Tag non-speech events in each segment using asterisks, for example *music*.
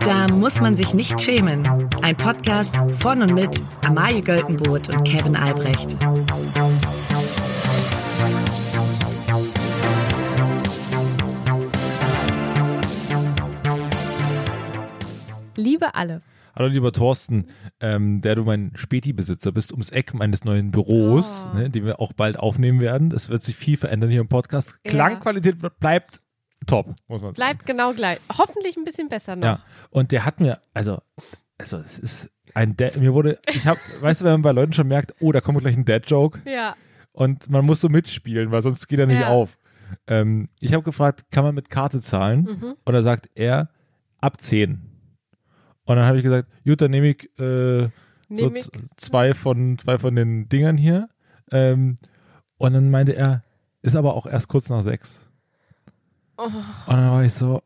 Da muss man sich nicht schämen. Ein Podcast von und mit Amalie Göltenboot und Kevin Albrecht. Liebe alle. Hallo lieber Thorsten, ähm, der du mein Späti-Besitzer bist, ums Eck meines neuen Büros, Oh. ne, den wir auch bald aufnehmen werden. Es wird sich viel verändern hier im Podcast. Ja. Klangqualität bleibt top, muss man sagen. Bleibt genau gleich. Hoffentlich ein bisschen besser noch. Ja, und der hat mir, also, also es ist ein Dad, mir wurde, ich habe, *laughs* weißt du, wenn man bei Leuten schon merkt, oh, da kommt gleich ein Dad-Joke Ja. und man muss so mitspielen, weil sonst geht er nicht Ja. auf. Ähm, ich habe gefragt, kann man mit Karte zahlen? Mhm. Und da sagt er, ab 10. Und dann habe ich gesagt, gut, dann nehme ich, äh, so ich. zwei, von, zwei von den Dingern hier. Ähm, und dann meinte er, ist aber auch erst kurz nach sechs. Oh. Und dann war ich so,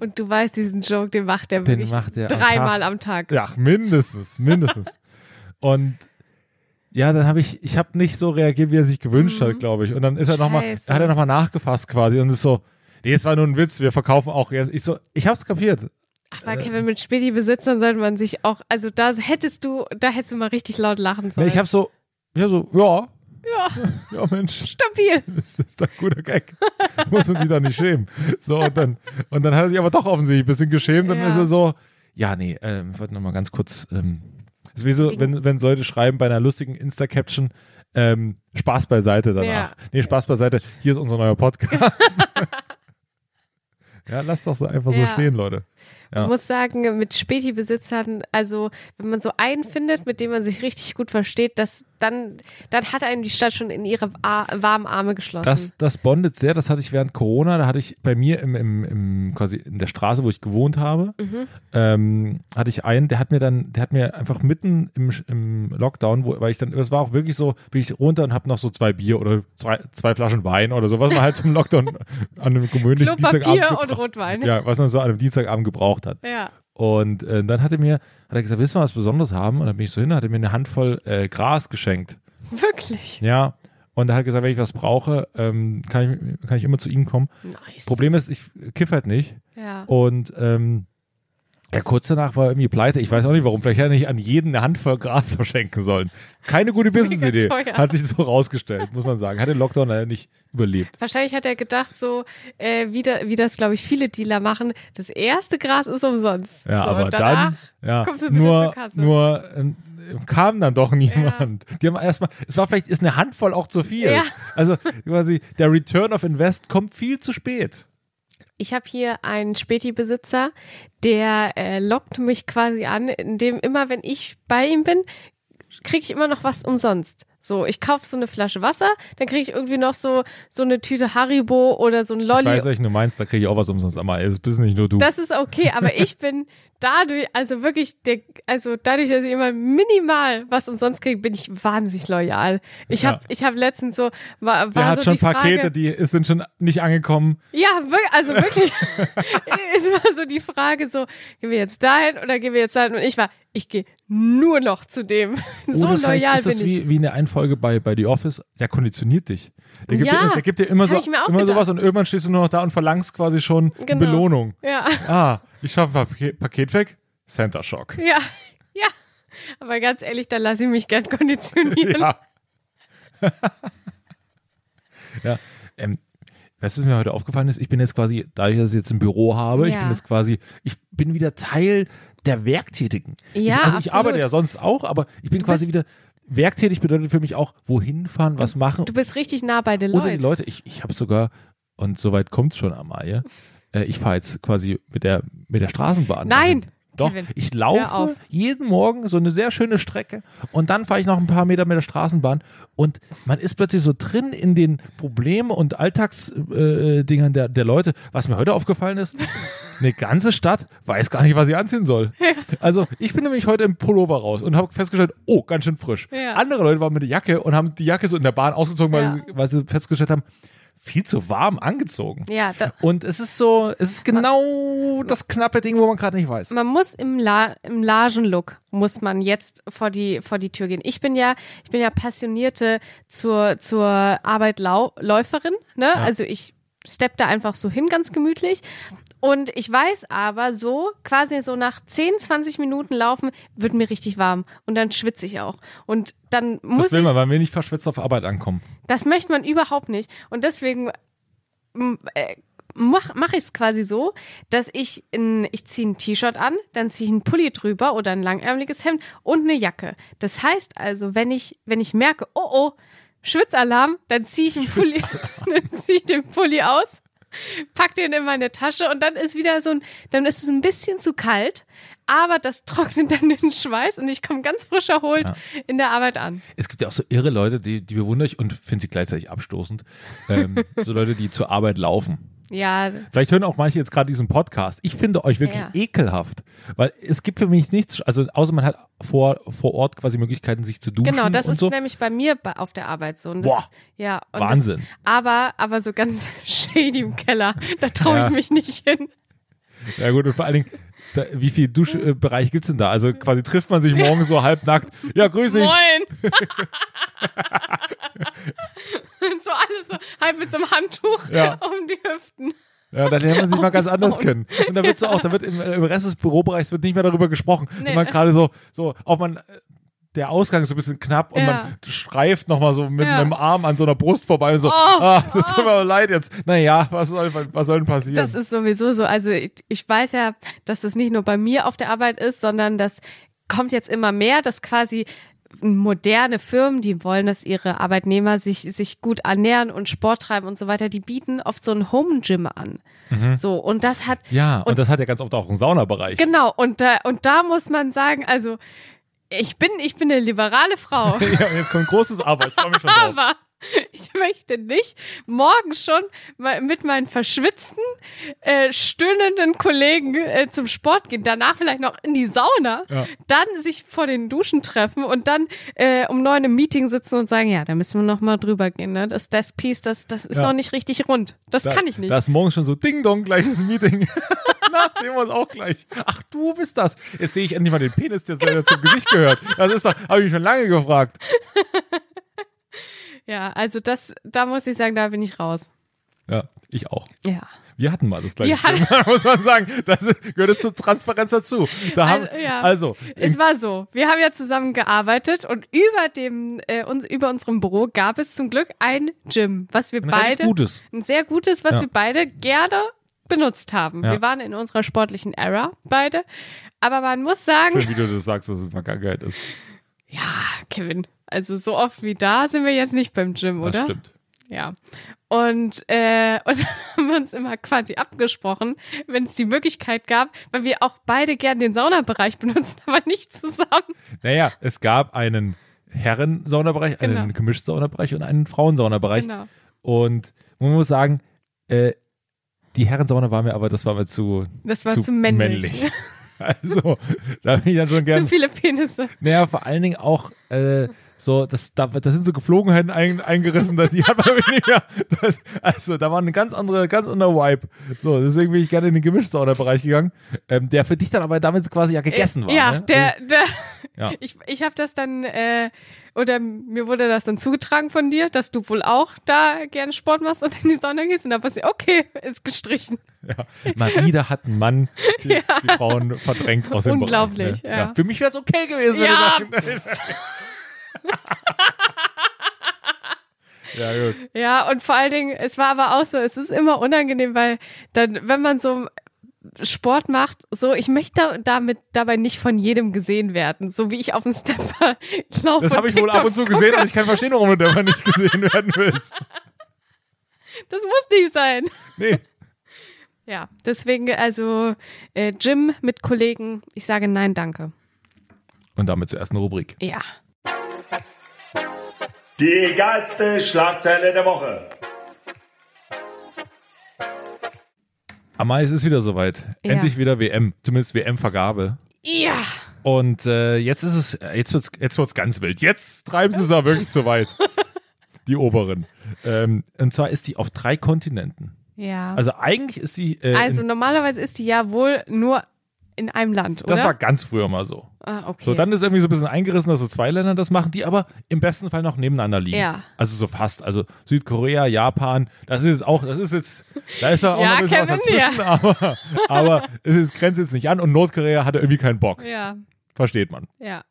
Und du weißt, diesen Joke, den macht er Den wirklich macht er am dreimal Tag. am Tag. ja, mindestens, mindestens. *laughs* und ja, dann habe ich, ich habe nicht so reagiert, wie er sich gewünscht hat, glaube ich. Und dann ist er nochmal, hat er nochmal nachgefasst quasi und ist so, nee, es war nur ein Witz, wir verkaufen auch. Ich so, ich hab's kapiert. Aber Kevin, mit Späti-Besitzern sollte man sich auch, also da hättest du, da hättest du mal richtig laut lachen Nee, sollen. ich hab so, ja, so, ja, ja, ja, Mensch, stabil. *laughs* das ist doch ein guter Gag. Muss man sich doch nicht schämen. So, und dann, und dann hat er sich aber doch offensichtlich ein bisschen geschämt Ja. ist er so, ja, nee, ähm, ich wollte nochmal ganz kurz, ähm, das ist wie so, wenn, wenn Leute schreiben bei einer lustigen Insta-Caption, ähm, Spaß beiseite danach. Ja. Nee, Spaß beiseite, hier ist unser neuer Podcast. *laughs* *laughs* ja, lass doch so einfach so Ja. stehen, Leute. Ja. Ich muss sagen, mit Späti-Besitzern, also wenn man so einen findet, mit dem man sich richtig gut versteht, das, dann, dann hat einem die Stadt schon in ihre A warmen Arme geschlossen. Das, das bondet sehr, das hatte ich während Corona, da hatte ich bei mir im, im, im quasi in der Straße, wo ich gewohnt habe, Mhm. ähm, hatte ich einen, der hat mir dann, der hat mir einfach mitten im, im Lockdown, wo, weil ich dann, es war auch wirklich so, bin ich runter und habe noch so zwei Bier oder zwei, zwei Flaschen Wein oder so, was man halt zum Lockdown an einem gewöhnlichen Dienstagabend Klopapier und Rotwein. ja, was man so an einem Dienstagabend gebraucht hat. ja. Und äh, dann hat er mir, hat er gesagt, willst du mal was Besonderes haben? Und dann bin ich so hin, hat er mir eine Handvoll äh, Gras geschenkt. Wirklich. Ja. Und er hat gesagt, wenn ich was brauche, ähm, kann, ich, kann ich immer zu ihm kommen. Nice. Problem ist, ich kiff halt nicht. Ja. Und ähm, ja, kurz danach war er irgendwie pleite. Ich weiß auch nicht warum. Vielleicht hätte er nicht an jeden eine Handvoll Gras *laughs* verschenken sollen. Keine gute Business-Idee. Hat sich so rausgestellt, muss man sagen. Hat den Lockdown leider nicht überlebt. Wahrscheinlich hat er gedacht, so äh, wie, da, wie das, glaube ich, viele Dealer machen. Das erste Gras ist umsonst. Ja, so, aber dann ja, nur, zur Kasse. nur ähm, kam dann doch niemand. Die haben erstmal, es war vielleicht, ist eine Handvoll auch zu viel. Ja. Also quasi der Return of Invest kommt viel zu spät. Ich habe hier einen Späti-Besitzer, der äh, lockt mich quasi an, indem immer, wenn ich bei ihm bin, kriege ich immer noch was umsonst. So, ich kaufe so eine Flasche Wasser, dann kriege ich irgendwie noch so so eine Tüte Haribo oder so ein Ich Lolli. weiß, welchen du meinst, da kriege ich auch was umsonst. Aber es bist nicht nur du. Das ist okay, aber *laughs* ich bin dadurch, also wirklich, der, also dadurch, dass ich immer minimal was umsonst kriege, bin ich wahnsinnig loyal. Ich habe, Ja. ich habe letztens so war, Der war hat so schon die Frage, Pakete, die sind schon nicht angekommen. Ja, also wirklich. *laughs* *laughs* es war so die Frage so, gehen wir jetzt dahin oder gehen wir jetzt dahin? Und ich war, ich gehe nur noch zu dem. So Oder vielleicht loyal ist es bin ich. wie, wie in der Einfolge bei, bei The Office, der konditioniert dich. Der gibt, Ja, dir, der gibt dir immer, so, ich immer gedacht. sowas und irgendwann stehst du nur noch da und verlangst quasi schon Genau. Belohnung. Ja, Ah, ich schaffe ein Paket, Paket weg, Center Shock. ja, ja. Aber ganz ehrlich, da lasse ich mich gern konditionieren. Ja. *laughs* ja. Ähm, weißt du, was mir heute aufgefallen ist? Ich bin jetzt quasi, dass ich jetzt ein Büro habe, ich Ja. bin jetzt quasi, ich bin wieder Teil der Werktätigen. Ja, ich, also ich absolut. arbeite ja sonst auch, aber ich bin quasi wieder, werktätig bedeutet für mich auch, wohin fahren, was machen. Du bist richtig nah bei den Oder Leuten. die Leute, ich, ich habe sogar, und soweit kommt es schon, Amalie, äh, ich fahre jetzt quasi mit der, mit der Straßenbahn. Nein, dahin. Doch, Kevin, ich laufe auf. jeden Morgen so eine sehr schöne Strecke und dann fahre ich noch ein paar Meter mit der Straßenbahn und man ist plötzlich so drin in den Problemen und Alltagsdingern äh, Dingern der, der Leute. Was mir heute aufgefallen ist, *laughs* eine ganze Stadt weiß gar nicht, was sie anziehen soll. Also ich bin nämlich heute im Pullover raus und habe festgestellt, oh, ganz schön frisch. Ja. Andere Leute waren mit der Jacke und haben die Jacke so in der Bahn ausgezogen, weil, Ja. sie, weil sie festgestellt haben, viel zu warm angezogen. Ja, Und es ist so, es ist genau das knappe Ding, wo man gerade nicht weiß. man muss im, La im Lagenlook muss man jetzt vor die vor die Tür gehen. Ich bin ja ich bin ja passionierte zur zur Arbeit Läuferin, ne? Also ich stepp da einfach so hin, ganz gemütlich. Und ich weiß aber so, quasi so nach 10, 20 Minuten laufen, wird mir richtig warm. Und dann schwitze ich auch. Und dann muss Das will ich. man, weil wir nicht verschwitzt auf Arbeit ankommen. Das möchte man überhaupt nicht. Und deswegen äh, mache mach ich es quasi so, dass ich in, ich ziehe ein T-Shirt an, dann ziehe ich einen Pulli drüber oder ein langärmeliges Hemd und eine Jacke. Das heißt also, wenn ich, wenn ich merke, oh oh, Schwitzalarm, dann ziehe ich, einen Pulli, *laughs* dann ziehe ich den Pulli aus, *laughs* pack den in meine Tasche und dann ist wieder so ein, dann ist es ein bisschen zu kalt, aber das *laughs* trocknet dann den Schweiß und ich komme ganz frisch erholt in der Arbeit an. Es gibt ja auch so irre Leute, die, die bewundere ich und finde sie gleichzeitig abstoßend. Ähm, *laughs* so Leute, die zur Arbeit laufen. Ja, Vielleicht hören auch manche jetzt gerade diesen Podcast. Ich finde euch wirklich Ja. ekelhaft, weil es gibt für mich nichts, also außer man hat vor, vor Ort quasi Möglichkeiten, sich zu duschen Genau, das ist so. nämlich bei mir auf der Arbeit so. Und das, Boah, ja, und Wahnsinn. Das, aber, aber so ganz *laughs* shady im Keller, da traue Ja. ich mich nicht hin. Ja gut, und vor allen Dingen, da, wie viel Duschbereich gibt's denn da? Also quasi trifft man sich morgen so halbnackt. Ja, grüß dich. Moin! *laughs* so alles so halb mit so einem Handtuch Ja. um die Hüften. Ja, dann lernt man sich mal ganz die anders kennen. Und da wird so auch, da wird im, im Rest des Bürobereichs wird nicht mehr darüber gesprochen. Nee. Wenn man gerade so, so, auch man, äh, der Ausgang ist so ein bisschen knapp und Ja. man streift nochmal so mit Ja. einem Arm an so einer Brust vorbei und so, ah, das tut mir leid jetzt. Naja, was soll, was soll denn passieren? Das ist sowieso so. Also ich, ich weiß ja, dass das nicht nur bei mir auf der Arbeit ist, sondern das kommt jetzt immer mehr, dass quasi moderne Firmen, die wollen, dass ihre Arbeitnehmer sich, sich gut ernähren und Sport treiben und so weiter, die bieten oft so ein Home Gym an. So, und das hat, ja, und, und- das hat ja ganz oft auch einen Saunabereich. genau, und da, und da muss man sagen, also, ich bin, ich bin eine liberale Frau. *laughs* Ja, und jetzt kommt großes Arbeit. Ich freue mich schon *laughs* drauf. Aber *laughs* ich möchte nicht morgen schon mal mit meinen verschwitzten, äh, stöhnenden Kollegen äh, zum Sport gehen, danach vielleicht noch in die Sauna, Ja. dann sich vor den Duschen treffen und dann äh, um neun im Meeting sitzen und sagen, ja, da müssen wir noch mal drüber gehen. Ne? Das, das Piece, das, das ist Ja. noch nicht richtig rund. Das Da- kann ich nicht. Da ist morgens schon so Ding Dong, gleiches Meeting. *laughs* Na, sehen wir uns auch gleich. Ach, du bist das. Jetzt sehe ich endlich mal den Penis, der der zum Gesicht gehört. Das ist doch, habe ich mich schon lange gefragt. Ja, also das, da muss ich sagen, da bin ich raus. Ja, ich auch. Ja. Wir hatten mal das gleiche Thema, *laughs* muss man sagen. Das gehört zur Transparenz dazu. Da haben, Also, ja. also Es war so, wir haben ja zusammen gearbeitet und über dem, äh, uns, über unserem Büro gab es zum Glück ein Gym, was wir ein beide, Gutes. ein sehr gutes, was Ja. wir beide gerne benutzt haben. Ja. Wir waren in unserer sportlichen Era beide, aber man muss sagen, Schön, wie du das sagst, dass es Vergangenheit ist. ja, Kevin, also so oft wie da sind wir jetzt nicht beim Gym, Das oder? stimmt. Ja. Und, äh, *laughs* und dann haben wir uns immer quasi abgesprochen, wenn es die Möglichkeit gab, weil wir auch beide gern den Saunabereich benutzen, *laughs* aber nicht zusammen. Naja, es gab einen Herren-Saunabereich, einen Genau. gemischten Saunabereich und einen Frauensaunabereich. Genau. Und man muss sagen, äh, die Herrensauna war mir aber, das war mir zu, Das war zu männlich. *laughs* Also, da bin ich dann schon gern. Zu viele Penisse. Naja, vor allen Dingen auch äh, so, das, da, da sind so Geflogenheiten ein, eingerissen, dass die hat man weniger. Das, also, da war eine ganz andere, ganz anderer Vibe. So, deswegen bin ich gerne in den Gemischtsauna-Bereich gegangen, ähm, der für dich dann aber damit quasi ja gegessen war. Ja, ne? der, der, Ja. *laughs* ich, ich habe das dann, äh, oder mir wurde das dann zugetragen von dir, dass du wohl auch da gerne Sport machst und in die Sauna gehst. Und da war ich, okay, ist gestrichen. Ja. Wieder hat ein Mann *laughs* die, die Frauen verdrängt aus dem Unglaublich, Bereich. Ne? ja. Für mich wäre es okay gewesen, wenn Ja. du sagst. *laughs* ja, gut. Ja, und vor allen Dingen, es war aber auch so, es ist immer unangenehm, weil dann, wenn man so Sport macht, so, ich möchte da- damit dabei nicht von jedem gesehen werden, so wie ich auf dem Stepper laufe. Das habe ich wohl ab und zu gesehen und ich kann verstehen, warum du dabei nicht gesehen werden willst. Das muss nicht sein. Nee. Ja, deswegen, also, äh, Gym mit Kollegen, ich sage nein, danke. Und damit zur ersten Rubrik. Ja. Die geilste Schlagzeile der Woche. Amai, es ist wieder soweit. Ja. Endlich wieder WM, zumindest WM-Vergabe. Ja. Und äh, jetzt ist es, jetzt wird's, jetzt wird's ganz wild. Jetzt treiben sie es aber wirklich zu weit. *laughs* Die oberen. Ähm, und zwar ist die auf drei Kontinenten. Ja. Also eigentlich ist die. Äh, Also normalerweise ist die ja wohl nur in einem Land, oder? das war ganz früher mal so. Ah, okay. So, dann ist irgendwie so ein bisschen eingerissen, dass so zwei Länder das machen, die aber im besten Fall noch nebeneinander liegen. Ja. Also so fast. Also Südkorea, Japan, das ist jetzt auch, das ist jetzt, da ist ja auch Ja, noch ein bisschen was dazwischen, *laughs* aber, aber es ist, grenzt jetzt nicht an und Nordkorea hatte irgendwie keinen Bock. ja, Versteht man. ja.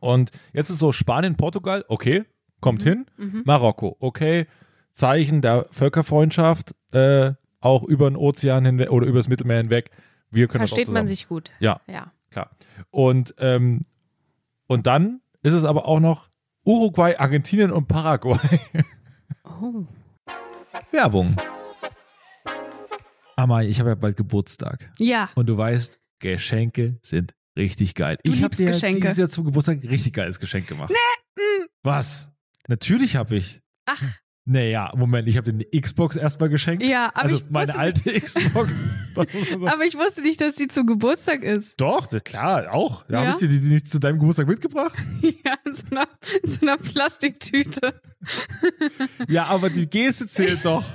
Und jetzt ist so Spanien, Portugal, okay, kommt hin. Marokko, okay, Zeichen der Völkerfreundschaft, äh, auch über den Ozean hinweg oder übers Mittelmeer hinweg. Wir können Versteht man sich gut. Ja, Ja. Klar. Und, ähm, und dann ist es aber auch noch Uruguay, Argentinien und Paraguay. Oh. Werbung. Amai, ich habe ja bald Geburtstag. Ja. Und du weißt, Geschenke sind richtig geil. Du ich habe dir Geschenke. dieses Jahr zum Geburtstag ein richtig geiles Geschenk gemacht. Nee. Was? Natürlich habe ich. Ach, Naja, Moment, ich habe dir eine Xbox erstmal geschenkt. ja, aber also ich meine alte Xbox. Man *laughs* sagen? aber ich wusste nicht, dass die zum Geburtstag ist. Doch, das- klar, auch. Da Ja? habe ich dir die, die nicht zu deinem Geburtstag mitgebracht. *laughs* Ja, in so einer, in so einer Plastiktüte. Ja, aber die Geste zählt doch. *laughs*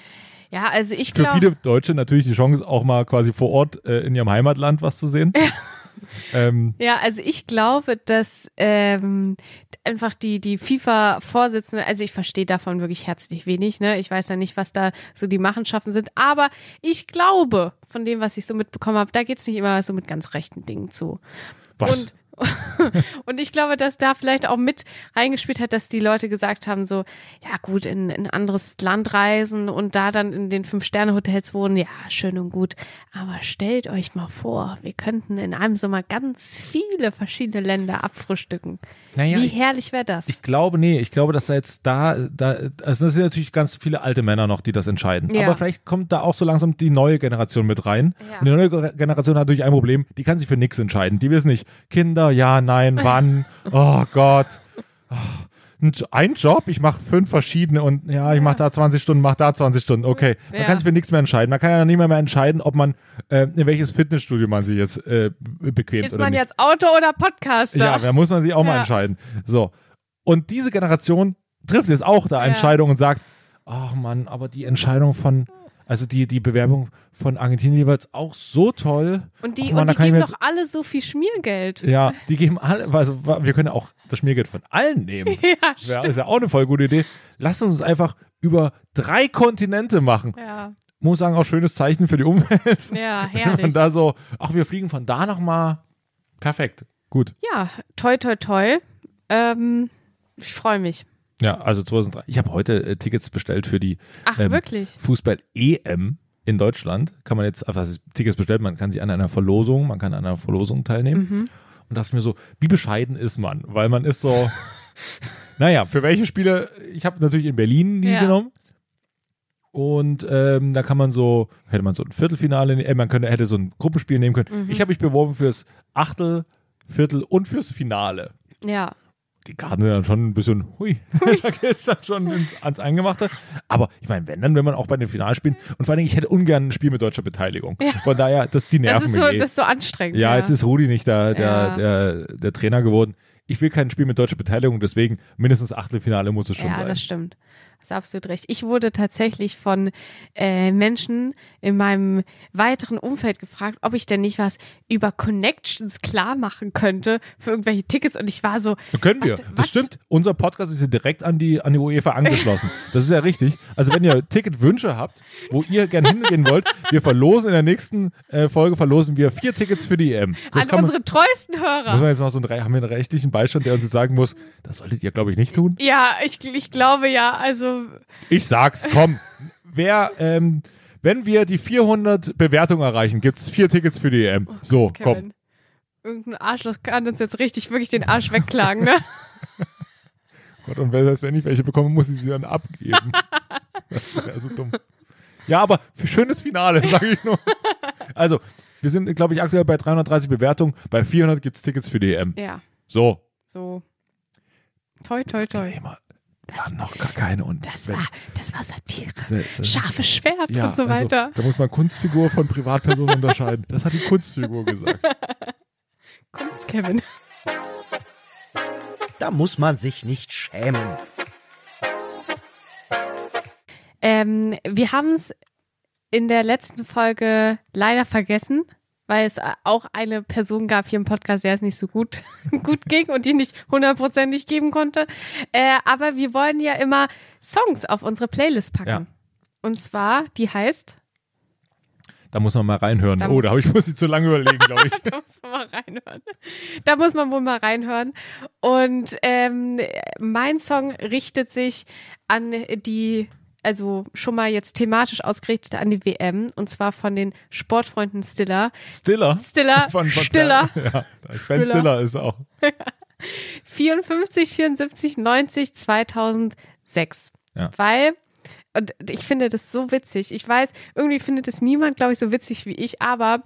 Ja, also ich Für glaube. viele Deutsche natürlich die Chance, auch mal quasi vor Ort äh, in ihrem Heimatland was zu sehen. *laughs* Ähm, Ja, also ich glaube, dass ähm, einfach die, die FIFA-Vorsitzende, also ich verstehe davon wirklich herzlich wenig, ne? Ich weiß ja nicht, was da so die Machenschaften sind, aber ich glaube, von dem, was ich so mitbekommen habe, da geht's nicht immer so mit ganz rechten Dingen zu. was? Und, *laughs* und ich glaube, dass da vielleicht auch mit reingespielt hat, dass die Leute gesagt haben, so, ja gut, in in ein anderes Land reisen und da dann in den Fünf-Sterne-Hotels wohnen, ja, schön und gut. Aber stellt euch mal vor, wir könnten in einem Sommer ganz viele verschiedene Länder abfrühstücken. Naja, Wie ich- herrlich wäre das? Ich glaube, nee, ich glaube, dass da jetzt da, da, also das sind natürlich ganz viele alte Männer noch, die das entscheiden. Ja. Aber vielleicht kommt da auch so langsam die neue Generation mit rein. Ja. Und die neue Ge- Generation hat natürlich ein Problem, die kann sich für nichts entscheiden. Die wissen nicht, Kinder, ja, nein, wann, *laughs* oh Gott. Oh, ein Jo- Ein Job, ich mache fünf verschiedene und ja, ich mache da 20 Stunden, mache da 20 Stunden. Okay, man Ja. kann sich für nichts mehr entscheiden. Man kann ja nicht mehr, mehr entscheiden, ob man äh, in welches Fitnessstudio man sich jetzt äh, bequemt Ist man jetzt Autor oder Podcaster? Ja, da muss man sich auch mal Ja. entscheiden. So. Und diese Generation trifft jetzt auch da Ja. Entscheidungen und sagt, ach Mann, aber die Entscheidung von, also die, die Bewerbung von Argentinien jeweils auch so toll. und die, Ach Mann, und da die geben doch alle so viel Schmiergeld. Ja, die geben alle, also wir können ja auch das Schmiergeld von allen nehmen. *laughs* Ja, Ja, ist ja auch eine voll gute Idee. Lass uns einfach über drei Kontinente machen. Ja, Muss sagen, auch schönes Zeichen für die Umwelt. ja *laughs* herrlich. Und da so, ach, wir fliegen von da nochmal. Perfekt. Gut. ja, toi, toi, toi. Ähm, ich freue mich. Ja, also 2003. Ich habe heute äh, Tickets bestellt für die Ach, Ähm? Fußball-EM in Deutschland. Kann man jetzt, also Tickets bestellt, man kann sich an einer Verlosung, man kann an einer Verlosung teilnehmen. Mhm. Und dachte mir so, wie bescheiden ist man? Weil man ist so, *laughs* naja, für welche Spiele, ich habe natürlich in Berlin die Ja. genommen. Und ähm, da kann man so, hätte man so ein Viertelfinale, äh, man könnte, hätte so ein Gruppenspiel nehmen können. Mhm. Ich habe mich beworben fürs Achtel, Viertel und fürs Finale Ja. Die Karten sind dann schon ein bisschen, hui, *laughs* da geht es dann schon ins, ans Eingemachte. Aber ich meine, wenn, dann will man auch bei den Finalspielen. Und vor allen Dingen, ich hätte ungern ein Spiel mit deutscher Beteiligung. Von daher, das, die nerven Das ist, mich so, eh. das ist so anstrengend. ja, jetzt ist Rudi nicht der, der, Ja. der, der Trainer geworden. Ich will kein Spiel mit deutscher Beteiligung, deswegen mindestens Achtelfinale muss es schon ja, sein. das stimmt. Hast absolut recht. Ich wurde tatsächlich von äh, Menschen in meinem weiteren Umfeld gefragt, ob ich denn nicht was über Connections klar machen könnte für irgendwelche Tickets und ich war so. Können wir. was- Das was? stimmt. Unser Podcast ist ja direkt an die, an die UEFA angeschlossen. Das ist ja richtig. Also wenn ihr Ticketwünsche habt, wo ihr gerne hingehen wollt, wir verlosen in der nächsten äh, Folge verlosen wir vier Tickets für die EM. Das An kann man, unsere treuesten muss Hörer. man jetzt noch so einen, haben wir einen rechtlichen Beistand, der uns jetzt sagen muss, das solltet ihr, glaube ich, nicht tun. Ja, ich, ich glaube ja, also Ich sag's, komm. Wer, ähm, wenn wir die 400 Bewertungen erreichen, gibt's vier Tickets für die EM. So, komm. Kevin. Irgendein Arschloch kann uns jetzt richtig wirklich den Arsch wegklagen, ne? *laughs* Gott, und wenn, wenn ich welche bekomme, muss ich sie dann abgeben. Das wäre so dumm. Ja, aber für schönes Finale, *laughs* sage ich nur. Also, wir sind, glaube ich, aktuell bei 330 Bewertungen. Bei 400 gibt's Tickets für die EM. Ja, So. so. Toi, toi, toi. Disclaimer. Wir haben noch gar keine. Und Das wenn- war, das war Satire. das- das- Scharfes Schwert ja, und so weiter. Also, da muss man Kunstfigur von Privatperson unterscheiden. Das hat die Kunstfigur gesagt. *laughs* Kunst, Kevin. Da muss man sich nicht schämen. Ähm, wir haben es in der letzten Folge leider vergessen, weil es auch eine Person gab hier im Podcast, der es nicht so gut, *laughs* gut ging und die nicht hundertprozentig geben konnte. Äh, aber wir wollen ja immer Songs auf unsere Playlist packen. Ja. Und zwar, die heißt, Da muss man mal reinhören. Da oh, da habe ich muss ich zu lange überlegen, glaube ich. *laughs* da muss man mal reinhören. Da muss man wohl mal reinhören. Und ähm, mein Song richtet sich an die, also schon mal jetzt thematisch ausgerichtet an die WM und zwar von den Sportfreunden Stiller. Stiller. Stiller, Von, *laughs* von Stiller. *laughs* Ja, Ben Stiller. Stiller ist auch. 54, 74, 90, 2006. Ja. Weil, und ich finde das so witzig. Ich weiß, irgendwie findet es niemand, glaube ich, so witzig wie ich, aber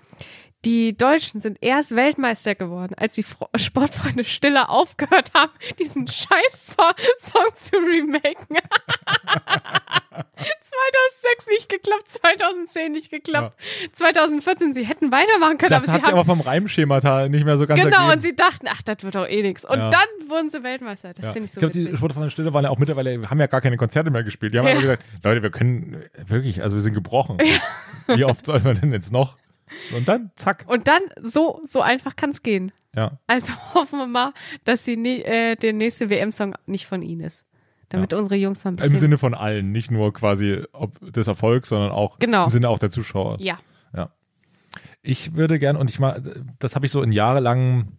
die Deutschen sind erst Weltmeister geworden, als die Fro Sportfreunde Stiller aufgehört haben, diesen Scheiß-Song zu remaken. *laughs* 2006 nicht geklappt, 2010 nicht geklappt, 2014, sie hätten weitermachen können, Das aber hat sie haben aber vom Reimschemata nicht mehr so ganz Genau, ergeben. und sie dachten, ach, das wird doch eh nix. Und Ja. dann wurden sie Weltmeister. Das Ja. finde ich so glaube, die. Sportfreunde Stille waren ja auch mittlerweile, haben ja gar keine Konzerte mehr gespielt. Die haben Ja. gesagt, Leute, wir können wirklich, also wir sind gebrochen. *laughs* Wie oft soll man denn jetzt noch? Und dann, zack. Und dann, so, so einfach kann es gehen. Ja. Also *laughs* hoffen wir mal, dass sie nie, äh, der nächste WM-Song nicht von ihnen ist. Damit unsere Jungs mal ein Im bisschen. Sinne von allen, nicht nur quasi ob des Erfolgs, sondern auch Genau. im Sinne auch der Zuschauer. ja. Ja. Ich würde gern, und ich mal, das habe ich so in jahrelangen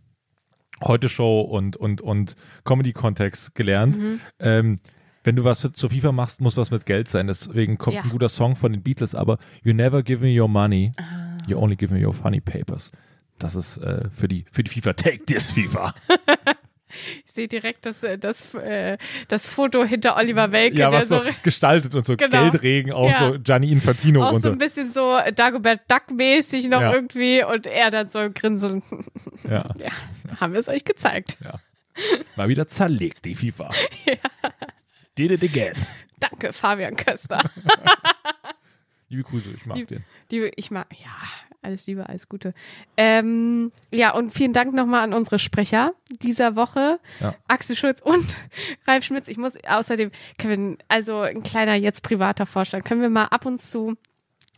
Heute-Show und, und, und Comedy-Kontext gelernt. Mhm. Ähm, wenn du was für, zur FIFA machst, muss was mit Geld sein. Deswegen kommt Ja. ein guter Song von den Beatles, aber You never give me your money, Ah. You only give me your funny papers. Das ist äh, für, die, für die FIFA. Take this FIFA. *laughs* Ich sehe direkt das, äh, das, äh, das Foto hinter Oliver Welke, ja, der was so so, gestaltet und so Genau. Geldregen, auch Ja. so Gianni Infantino auch so runter. ein bisschen so Dagobert Duck-mäßig noch Ja. irgendwie und er dann so grinsen. *laughs* ja. Ja, haben wir es euch gezeigt. Mal wieder zerlegt, die FIFA. *laughs* Did it again. Danke, Fabian Köster. Liebe Grüße, ich mag den. Liebe, ich mag, ja, alles Liebe, alles Gute. Ähm, ja, und vielen Dank nochmal an unsere Sprecher dieser Woche. Ja. Axel Schulz und *laughs* Ralf Schmitz. Ich muss außerdem, Kevin, also ein kleiner jetzt privater Vorschlag. Können wir mal ab und zu.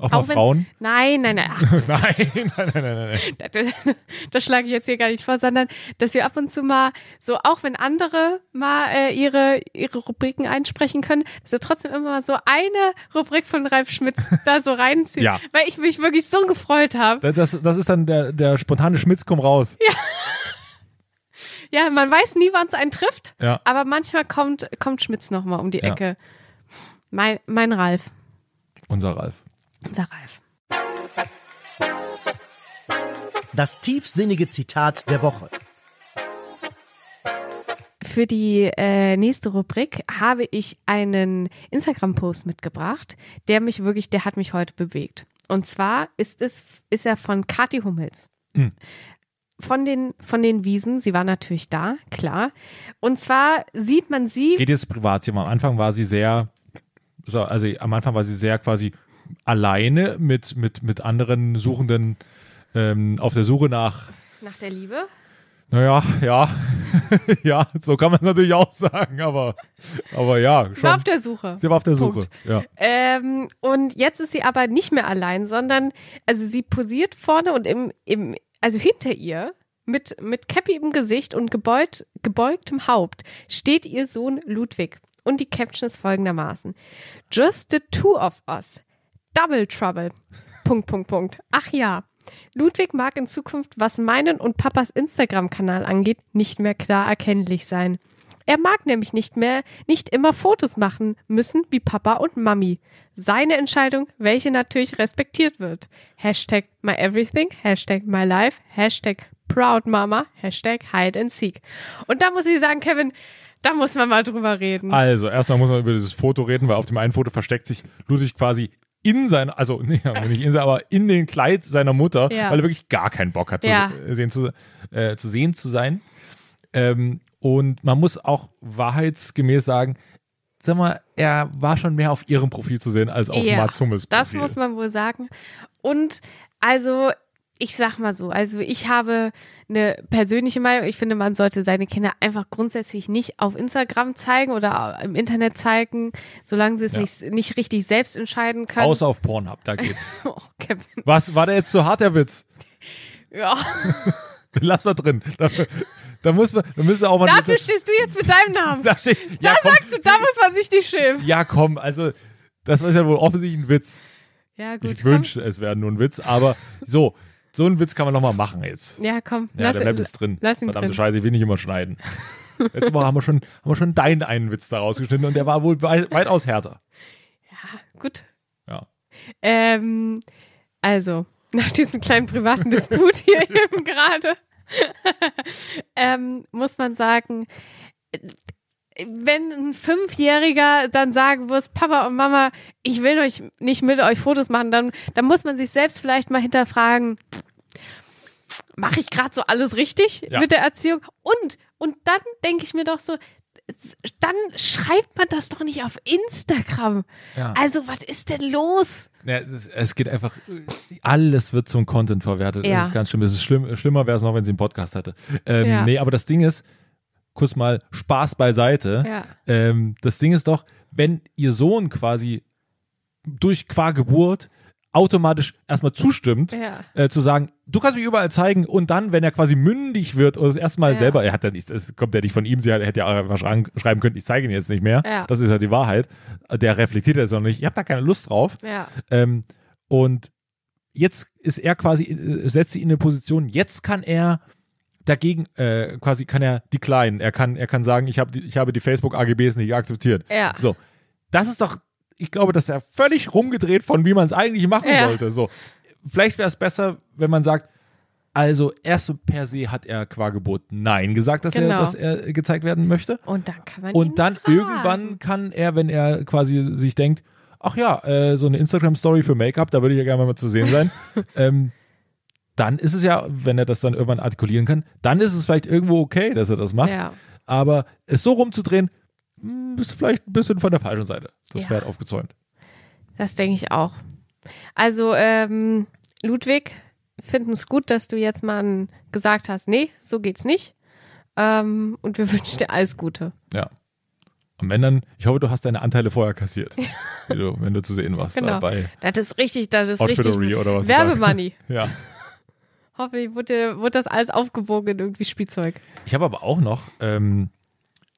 Auch mal Auch wenn- Frauen? *laughs* Nein, nein, nein. nein, nein, nein, nein, nein. das, *laughs* das schlage ich jetzt hier gar nicht vor, sondern dass wir ab und zu mal, so auch wenn andere mal äh, ihre, ihre Rubriken einsprechen können, dass wir trotzdem immer mal so eine Rubrik von Ralf Schmitz da so reinziehen. *laughs* Ja. Weil ich mich wirklich so gefreut habe. Das, das ist dann der, der spontane Schmitz, komm raus. Ja, man weiß nie, wann es einen trifft, Ja. aber manchmal kommt, kommt Schmitz nochmal um die Ja. Ecke. Mein, mein Ralf. Unser Ralf. Unser Ralf. Das tiefsinnige Zitat der Woche. Für die äh, nächste Rubrik habe ich einen Instagram-Post mitgebracht, der mich wirklich, der hat mich heute bewegt. Und zwar ist es, ist er von Kathi Hummels. Mhm. Von den, von den Wiesen, sie war natürlich da, klar. Und zwar sieht man sie, Geht jetzt privat. Am Anfang war sie sehr, so, also am Anfang war sie sehr quasi alleine mit, mit, mit anderen Suchenden ähm, auf der Suche nach nach der Liebe, Naja, ja. *laughs* ja, so kann man es natürlich auch sagen, aber, aber ja. Sie war schon. auf der Suche. Sie war auf der Suche. Punkt. Ja. Ähm, und jetzt ist sie aber nicht mehr allein, sondern, also sie posiert vorne und im, im also hinter ihr mit, mit Cappy im Gesicht und gebeut, gebeugtem Haupt steht ihr Sohn Ludwig. Und die Caption ist folgendermaßen. Just the two of us. Double trouble. Punkt, Punkt, Punkt. Ach ja. Ludwig mag in Zukunft, was meinen und Papas Instagram-Kanal angeht, nicht mehr klar erkennlich sein. Er mag nämlich nicht mehr, nicht immer Fotos machen müssen wie Papa und Mami. Seine Entscheidung, welche natürlich respektiert wird. Hashtag my everything, Hashtag my life, Hashtag proud mama, Hashtag hide and seek. Und da muss ich sagen, Kevin, da muss man mal drüber reden. Also, erstmal muss man über dieses Foto reden, weil auf dem einen Foto versteckt sich Ludwig quasi in sein, also nee, *laughs* nicht in sein, aber in den Kleid seiner Mutter, Ja. weil er wirklich gar keinen Bock hat, Ja. zu, sehen zu, äh, zu sehen zu sein. Ähm, und man muss auch wahrheitsgemäß sagen, sag mal, er war schon mehr auf ihrem Profil zu sehen als auf Ja, Matsumes Profil. Das muss man wohl sagen. Und also, ich sag mal so, also ich habe eine persönliche Meinung. Ich finde, man sollte seine Kinder einfach grundsätzlich nicht auf Instagram zeigen oder im Internet zeigen, solange sie es Ja. nicht, nicht richtig selbst entscheiden können. Außer auf Pornhub, da geht's. *laughs* oh, Kevin. Was, war der jetzt zu hart, der Witz? Ja. *laughs* Lass mal drin. Da, da muss man, da müssen auch mal. Dafür stehst du jetzt mit deinem Namen. *laughs* da steht, Da ja, komm, sagst du, da muss man sich nicht schämen. ja, komm, also, das war ja wohl offensichtlich ein Witz. Ja, gut. ich komm. wünschte, es wäre nur ein Witz, aber so, so einen Witz kann man nochmal machen jetzt. Ja, komm. Ja, lass der ihn- bleibt jetzt drin. Lass ihn Verdammte drin. Scheiße, ich will nicht immer schneiden. Letztes Mal haben wir schon, haben wir schon deinen einen Witz da rausgeschnitten und der war wohl wei- weitaus härter. Gut. Ja. Ähm, also, nach diesem kleinen privaten Disput *laughs* hier eben gerade, *laughs* ähm, muss man sagen, wenn ein Fünfjähriger dann sagen muss, Papa und Mama, ich will euch nicht mit euch Fotos machen, dann, dann muss man sich selbst vielleicht mal hinterfragen, mache ich gerade so alles richtig Ja. mit der Erziehung? Und, und dann denke ich mir doch so, dann schreibt man das doch nicht auf Instagram. Ja. Also, was ist denn los? Ja, es, geht einfach, alles wird zum Content verwertet. Ja. Das ist ganz schlimm. Es ist schlimm, schlimmer wäre es noch, wenn sie einen Podcast hätte. Ähm. Nee, aber das Ding ist, kurz mal Spaß beiseite. Ja. Ähm, das Ding ist doch, wenn ihr Sohn quasi durch qua Geburt automatisch erstmal zustimmt, Ja. äh, zu sagen, du kannst mich überall zeigen und dann, wenn er quasi mündig wird oder das erste Mal Ja. selber, er hat ja nicht, es kommt ja nicht von ihm, sie er hätte ja auch einfach schreiben, können, ich zeige ihn jetzt nicht mehr. Ja. Das ist ja die Wahrheit. Der reflektiert das noch nicht. Ich habe da keine Lust drauf. Ähm, und jetzt ist er quasi, äh, setzt sie in eine Position, jetzt kann er dagegen, äh, quasi kann er decline. Er kann, er kann sagen, ich, hab ich habe die Facebook-AGBs nicht akzeptiert. Ja. So. Das ist doch, ich glaube, das ist ja völlig rumgedreht von wie man es eigentlich machen Ja. sollte. So. Vielleicht wäre es besser, wenn man sagt, also erst per se hat er qua Geburt Nein gesagt, dass, er, Genau. dass er gezeigt werden möchte. Und dann kann man Und dann fragen. irgendwann kann er, wenn er quasi sich denkt, ach ja, äh, so eine Instagram-Story für Make-up, da würde ich ja gerne mal zu sehen sein, *laughs* ähm, dann ist es ja, wenn er das dann irgendwann artikulieren kann, dann ist es vielleicht irgendwo okay, dass er das macht. Ja. Aber es so rumzudrehen, mh, ist vielleicht ein bisschen von der falschen Seite. Das Ja. Pferd aufgezäumt. Das denke ich auch. Also, ähm, Ludwig, finden es gut, dass du jetzt mal gesagt hast, nee, so geht's nicht. Ähm, und wir *laughs* wünschen dir alles Gute. Ja. Und wenn dann, ich hoffe, du hast deine Anteile vorher kassiert, *laughs* wie du, wenn du zu sehen warst Genau. dabei. Das ist richtig, das ist richtig Outfittery oder was. Werbemoney. *laughs* Ja. Hoffentlich wurde, wurde das alles aufgewogen in irgendwie Spielzeug. Ich habe aber auch noch ähm,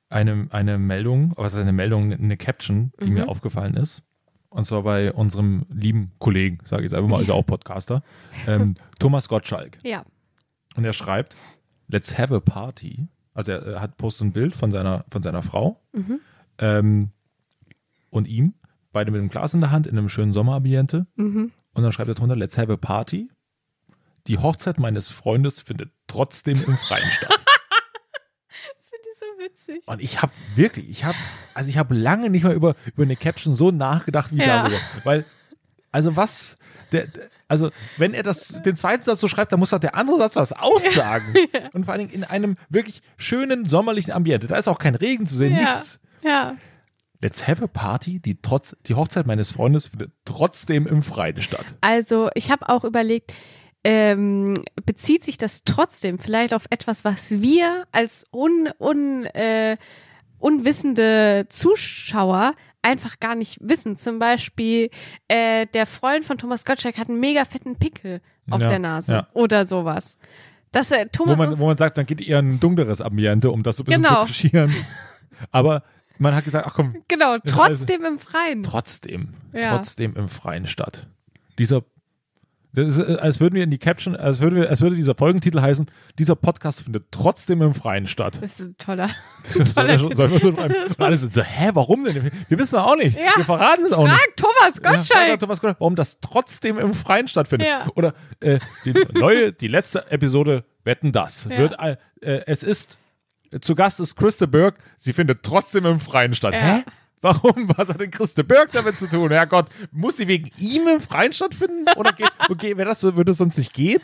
eine, eine Meldung, was ist eine Meldung, eine Caption, die Mhm. mir aufgefallen ist. Und zwar bei unserem lieben Kollegen, sage ich jetzt einfach mal, also auch Podcaster, ähm, *laughs* Thomas Gottschalk. Ja. Und er schreibt, let's have a party. Also er, er hat postet ein Bild von seiner, von seiner Frau ähm, und ihm, beide mit einem Glas in der Hand in einem schönen Sommerambiente. Und dann schreibt er drunter, let's have a party. Die Hochzeit meines Freundes findet trotzdem im Freien statt. *laughs* Das finde ich so witzig. Und ich habe wirklich, ich habe, also ich habe lange nicht mal über, über eine Caption so nachgedacht wie Ja. darüber. Weil, also was, der, der, also wenn er das, den zweiten Satz so schreibt, dann muss doch der andere Satz was aussagen. *laughs* Und vor allen Dingen in einem wirklich schönen sommerlichen Ambiente. Da ist auch kein Regen zu sehen, Ja. nichts. Ja. Let's have a party, die trotz, die Hochzeit meines Freundes findet trotzdem im Freien statt. Also, ich habe auch überlegt, ähm, bezieht sich das trotzdem vielleicht auf etwas, was wir als un, un, äh, unwissende Zuschauer einfach gar nicht wissen. Zum Beispiel, äh, der Freund von Thomas Gottschalk hat einen mega fetten Pickel auf Ja, der Nase ja. oder sowas. Das, äh, Thomas Wo man, wo man sagt, dann geht eher ein dunkleres Ambiente, um das so ein bisschen Genau. zu kaschieren. *laughs* Aber man hat gesagt, ach komm, genau, also- trotzdem im Freien. trotzdem, Ja. trotzdem im Freien statt. Dieser, das ist, äh, als würden wir in die Caption, als würde, wir, als würde dieser Folgentitel heißen, dieser Podcast findet trotzdem im Freien statt. Das ist ein toller. *laughs* Sollen wir, schon- sollen wir so schreiben? Alle sind so, hä, warum denn? Wir wissen auch nicht. Ja. Wir verraten es auch nicht. Frag Thomas Ja, Gottschalk. frag Thomas Gottschalk, warum das trotzdem im Freien stattfindet. Ja. Oder äh, die neue, die letzte Episode Wetten das Ja. wird, äh, äh, es ist, zu Gast ist Christa Berg, sie findet trotzdem im Freien statt. Ja. Hä? Warum? Was hat denn Christa Berg damit zu tun? Herrgott, muss sie wegen ihm im Freien stattfinden? Oder geht, *laughs* okay, wäre das so, würde es sonst nicht gehen?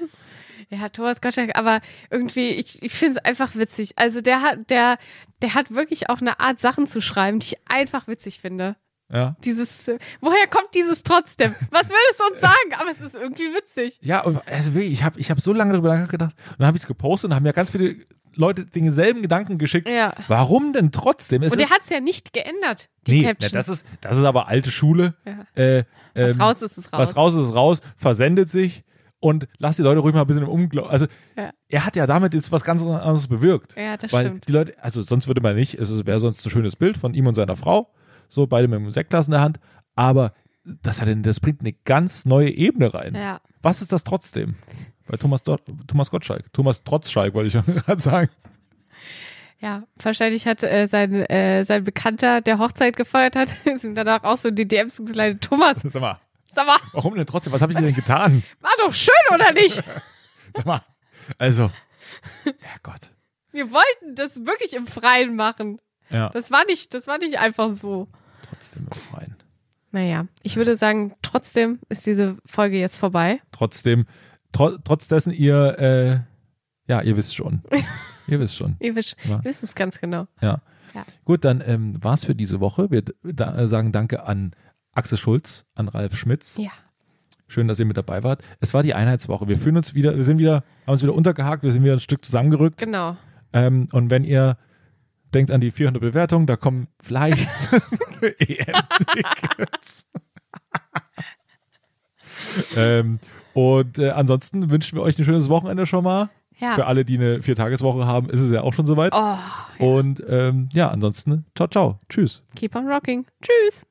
Ja, Thomas Gottschalk, aber irgendwie, ich, ich finde es einfach witzig. Also der hat, der, der hat wirklich auch eine Art Sachen zu schreiben, die ich einfach witzig finde. Ja. Dieses, äh, woher kommt dieses trotzdem? Was will es uns *laughs* sagen? Aber es ist irgendwie witzig. Ja, und also wirklich, ich habe ich hab so lange darüber nachgedacht und dann habe ich es gepostet und haben ja ganz viele Leute denselben Gedanken geschickt. Ja. Warum denn trotzdem? Es Und er hat es ja nicht geändert, die nee, Caption. na, das ist das ist aber alte Schule. Ja. Äh, was ähm, raus ist, ist raus. Was raus ist, ist raus, versendet sich und lass die Leute ruhig mal ein bisschen im Unglauben. Also Ja. er hat ja damit jetzt was ganz anderes bewirkt. Ja, das Weil stimmt. die Leute, also sonst würde man nicht, es wäre sonst ein schönes Bild von ihm und seiner Frau, so beide mit einem Sektglas in der Hand, aber das, hat, das bringt eine ganz neue Ebene rein. Ja. Was ist das trotzdem? Bei Thomas, Dott- Thomas Gottschalk. Thomas Trotzschalk wollte ich ja *laughs* gerade sagen. Ja, wahrscheinlich hat äh, sein, äh, sein Bekannter, der Hochzeit gefeiert hat, *laughs* ist ihm danach auch so in die DMs geleitet. Thomas, Sag mal, sag mal, warum denn trotzdem? Was habe ich denn getan? war doch schön, oder nicht? *laughs* Sag mal. Also, Herrgott. Wir wollten das wirklich im Freien machen. Ja, Das war nicht, das war nicht einfach so. trotzdem im Freien. Naja, ich würde sagen, trotzdem ist diese Folge jetzt vorbei. Trotzdem, tro trotz dessen ihr, äh, ja, ihr wisst schon. *laughs* ihr wisst schon. Ihr wisst, Ja. ihr wisst es ganz genau. Ja. Ja. Gut, dann ähm, war's für diese Woche. Wir da, äh, sagen Danke an Axel Schulz, an Ralf Schmitz. Ja. Schön, dass ihr mit dabei wart. Es war die Einheitswoche. Wir fühlen uns wieder, wir sind wieder, haben uns wieder untergehakt, wir sind wieder ein Stück zusammengerückt. Genau. Ähm, und wenn ihr denkt an die 400 Bewertungen, da kommen vielleicht *laughs* *laughs* EM-Tickets. ähm, und äh, ansonsten wünschen wir euch ein schönes Wochenende schon mal. Ja. Für alle, die eine Viertageswoche haben, ist es ja auch schon soweit. Oh, Und ähm, ja, ansonsten, ciao, ciao. Tschüss. keep on rocking. Tschüss.